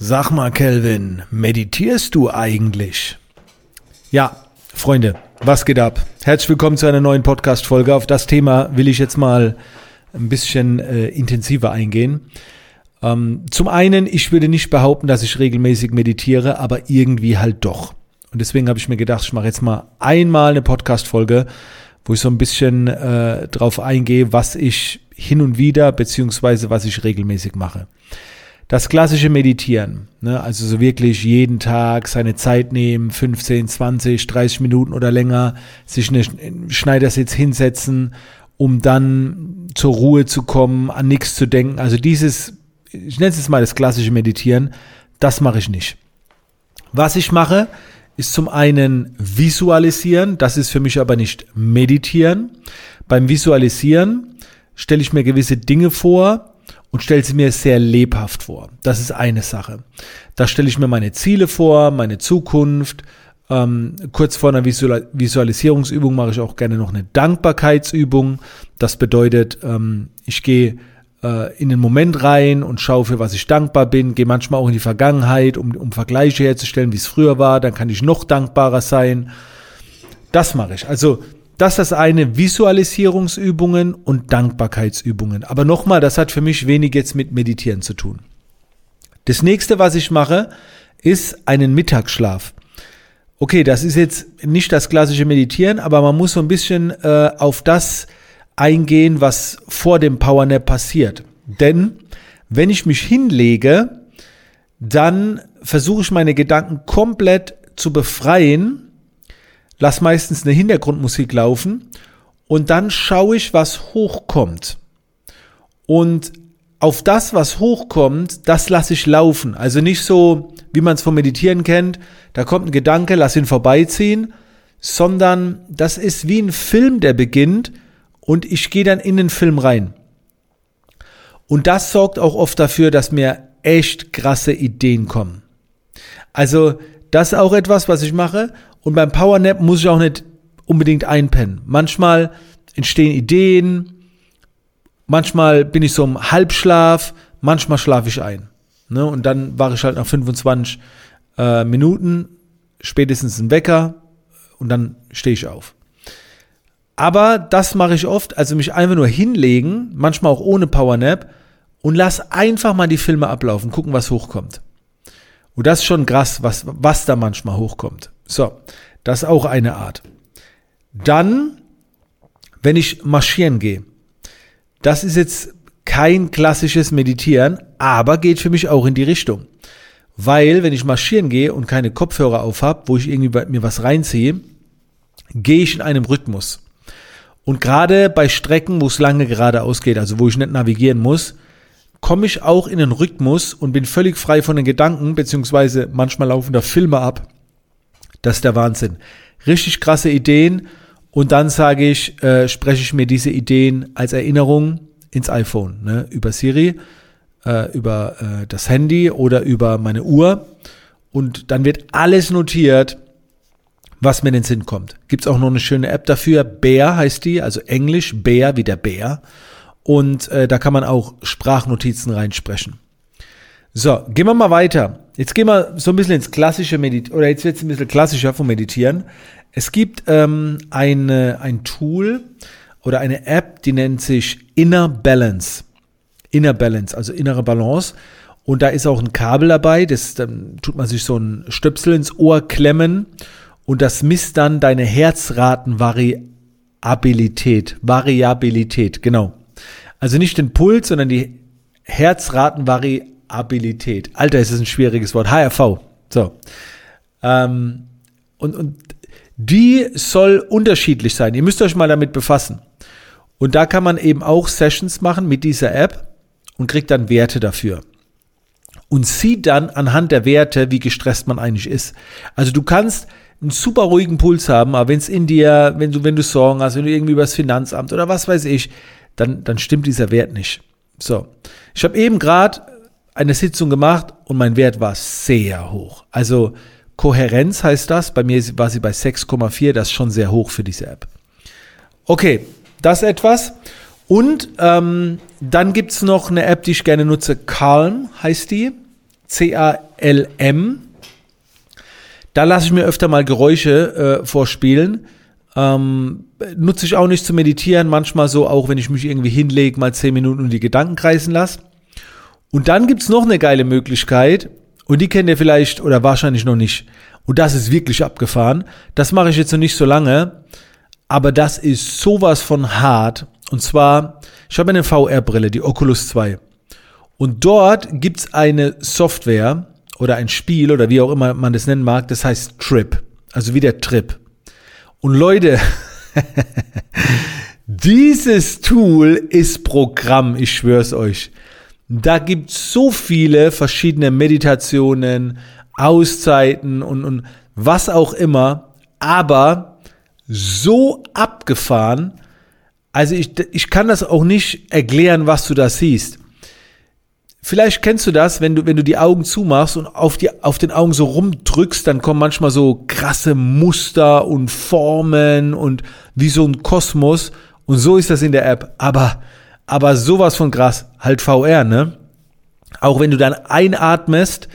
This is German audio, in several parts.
Sag mal, Kelvin, meditierst du eigentlich? Ja, Freunde, was geht ab? Herzlich willkommen zu einer neuen Podcast-Folge. Auf das Thema will ich jetzt mal ein bisschen äh, intensiver eingehen. Ähm, zum einen, ich würde nicht behaupten, dass ich regelmäßig meditiere, aber irgendwie halt doch. Und deswegen habe ich mir gedacht, ich mache jetzt mal einmal eine Podcast-Folge, wo ich so ein bisschen äh, drauf eingehe, was ich hin und wieder beziehungsweise was ich regelmäßig mache das klassische Meditieren, ne? also so wirklich jeden Tag seine Zeit nehmen, 15, 20, 30 Minuten oder länger, sich eine Schneidersitz hinsetzen, um dann zur Ruhe zu kommen, an nichts zu denken. Also dieses, ich nenne es jetzt mal das klassische Meditieren, das mache ich nicht. Was ich mache, ist zum einen visualisieren, das ist für mich aber nicht meditieren. Beim Visualisieren stelle ich mir gewisse Dinge vor, und stelle sie mir sehr lebhaft vor. Das ist eine Sache. Da stelle ich mir meine Ziele vor, meine Zukunft. Ähm, kurz vor einer Visualisierungsübung mache ich auch gerne noch eine Dankbarkeitsübung. Das bedeutet, ähm, ich gehe äh, in den Moment rein und schaue, für was ich dankbar bin, gehe manchmal auch in die Vergangenheit, um, um Vergleiche herzustellen, wie es früher war, dann kann ich noch dankbarer sein. Das mache ich. Also das ist das eine, Visualisierungsübungen und Dankbarkeitsübungen. Aber nochmal, das hat für mich wenig jetzt mit Meditieren zu tun. Das nächste, was ich mache, ist einen Mittagsschlaf. Okay, das ist jetzt nicht das klassische Meditieren, aber man muss so ein bisschen äh, auf das eingehen, was vor dem Powernap passiert. Denn wenn ich mich hinlege, dann versuche ich meine Gedanken komplett zu befreien lass meistens eine Hintergrundmusik laufen und dann schaue ich, was hochkommt. Und auf das, was hochkommt, das lasse ich laufen. Also nicht so, wie man es vom Meditieren kennt, da kommt ein Gedanke, lass ihn vorbeiziehen, sondern das ist wie ein Film, der beginnt und ich gehe dann in den Film rein. Und das sorgt auch oft dafür, dass mir echt krasse Ideen kommen. Also das ist auch etwas, was ich mache. Und beim Powernap muss ich auch nicht unbedingt einpennen. Manchmal entstehen Ideen, manchmal bin ich so im Halbschlaf, manchmal schlafe ich ein. Ne? Und dann wache ich halt nach 25 äh, Minuten, spätestens ein Wecker und dann stehe ich auf. Aber das mache ich oft, also mich einfach nur hinlegen, manchmal auch ohne Powernap und lass einfach mal die Filme ablaufen, gucken, was hochkommt. Und das ist schon krass, was, was da manchmal hochkommt. So, das ist auch eine Art. Dann, wenn ich marschieren gehe, das ist jetzt kein klassisches Meditieren, aber geht für mich auch in die Richtung. Weil, wenn ich marschieren gehe und keine Kopfhörer auf habe, wo ich irgendwie mir was reinziehe, gehe ich in einem Rhythmus. Und gerade bei Strecken, wo es lange geradeaus geht, also wo ich nicht navigieren muss, komme ich auch in den Rhythmus und bin völlig frei von den Gedanken, beziehungsweise manchmal laufen da Filme ab, das ist der Wahnsinn. Richtig krasse Ideen. Und dann sage ich, äh, spreche ich mir diese Ideen als Erinnerung ins iPhone, ne? über Siri, äh, über äh, das Handy oder über meine Uhr. Und dann wird alles notiert, was mir in den Sinn kommt. Gibt's auch noch eine schöne App dafür. Bear heißt die, also Englisch, Bear wie der Bär. Und äh, da kann man auch Sprachnotizen reinsprechen. So, gehen wir mal weiter. Jetzt gehen wir so ein bisschen ins klassische Meditieren, oder jetzt wird es ein bisschen klassischer vom Meditieren. Es gibt ähm, eine, ein Tool oder eine App, die nennt sich Inner Balance. Inner Balance, also innere Balance. Und da ist auch ein Kabel dabei, das dann tut man sich so ein Stöpsel ins Ohr klemmen und das misst dann deine Herzratenvariabilität. Variabilität, genau. Also nicht den Puls, sondern die Herzratenvariabilität. Abilität. Alter, ist das ein schwieriges Wort. HRV. So. Ähm, und, und die soll unterschiedlich sein. Ihr müsst euch mal damit befassen. Und da kann man eben auch Sessions machen mit dieser App und kriegt dann Werte dafür. Und sieht dann anhand der Werte, wie gestresst man eigentlich ist. Also du kannst einen super ruhigen Puls haben, aber wenn es in dir, wenn du, wenn du Sorgen hast, wenn du irgendwie über das Finanzamt oder was weiß ich, dann, dann stimmt dieser Wert nicht. So. Ich habe eben gerade eine Sitzung gemacht und mein Wert war sehr hoch. Also Kohärenz heißt das. Bei mir war sie bei 6,4. Das ist schon sehr hoch für diese App. Okay, das etwas. Und ähm, dann gibt's noch eine App, die ich gerne nutze. Calm heißt die. C-A-L-M. Da lasse ich mir öfter mal Geräusche äh, vorspielen. Ähm, nutze ich auch nicht zu meditieren, manchmal so auch, wenn ich mich irgendwie hinlege, mal zehn Minuten und die Gedanken kreisen lasse. Und dann gibt's noch eine geile Möglichkeit, und die kennt ihr vielleicht oder wahrscheinlich noch nicht. Und das ist wirklich abgefahren. Das mache ich jetzt noch nicht so lange, aber das ist sowas von hart. Und zwar, ich habe eine VR-Brille, die Oculus 2. Und dort gibt's eine Software oder ein Spiel oder wie auch immer man das nennen mag, das heißt Trip. Also wie der Trip. Und Leute, dieses Tool ist Programm, ich schwör's euch. Da gibt's so viele verschiedene Meditationen, Auszeiten und, und was auch immer, aber so abgefahren. Also ich, ich kann das auch nicht erklären, was du da siehst. Vielleicht kennst du das, wenn du, wenn du die Augen zumachst und auf, die, auf den Augen so rumdrückst, dann kommen manchmal so krasse Muster und Formen und wie so ein Kosmos. Und so ist das in der App. Aber, aber sowas von krass. Halt VR, ne? Auch wenn du dann einatmest,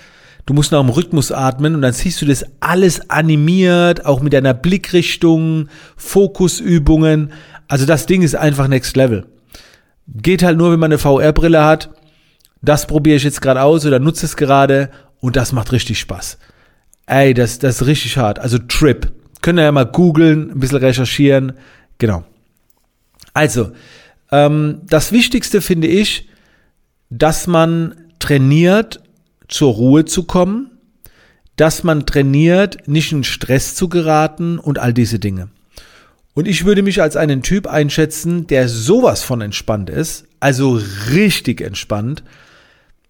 du musst nach dem Rhythmus atmen und dann siehst du das alles animiert, auch mit deiner Blickrichtung, Fokusübungen. Also das Ding ist einfach next level. Geht halt nur, wenn man eine VR-Brille hat das probiere ich jetzt gerade aus oder nutze es gerade und das macht richtig Spaß. Ey, das, das ist richtig hart. Also Trip. Könnt ihr ja mal googeln, ein bisschen recherchieren. Genau. Also, ähm, das Wichtigste finde ich, dass man trainiert, zur Ruhe zu kommen, dass man trainiert, nicht in Stress zu geraten und all diese Dinge. Und ich würde mich als einen Typ einschätzen, der sowas von entspannt ist, also richtig entspannt,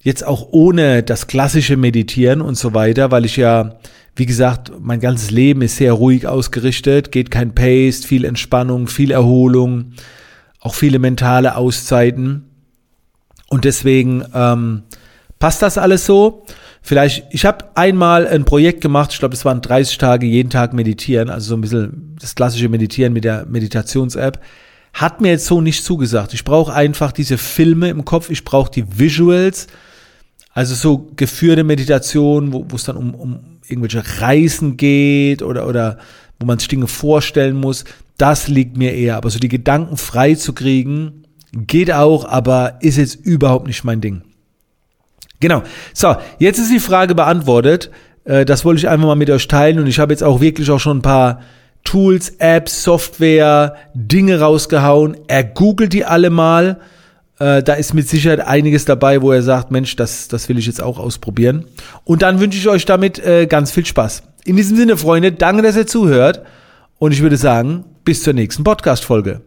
Jetzt auch ohne das klassische Meditieren und so weiter, weil ich ja, wie gesagt, mein ganzes Leben ist sehr ruhig ausgerichtet, geht kein Pace, viel Entspannung, viel Erholung, auch viele mentale Auszeiten. Und deswegen ähm, passt das alles so. Vielleicht, ich habe einmal ein Projekt gemacht, ich glaube, das waren 30 Tage, jeden Tag meditieren, also so ein bisschen das klassische Meditieren mit der Meditations-App. Hat mir jetzt so nicht zugesagt. Ich brauche einfach diese Filme im Kopf, ich brauche die Visuals, also so geführte Meditation, wo, es dann um, um irgendwelche Reisen geht oder, oder wo man sich Dinge vorstellen muss, das liegt mir eher. Aber so die Gedanken frei zu kriegen, geht auch, aber ist jetzt überhaupt nicht mein Ding. Genau. So, jetzt ist die Frage beantwortet. Äh, das wollte ich einfach mal mit euch teilen und ich habe jetzt auch wirklich auch schon ein paar Tools, Apps, Software, Dinge rausgehauen. Er googelt die alle mal. Äh, da ist mit Sicherheit einiges dabei, wo er sagt, Mensch, das, das will ich jetzt auch ausprobieren. Und dann wünsche ich euch damit äh, ganz viel Spaß. In diesem Sinne, Freunde, danke, dass ihr zuhört. Und ich würde sagen, bis zur nächsten Podcast-Folge.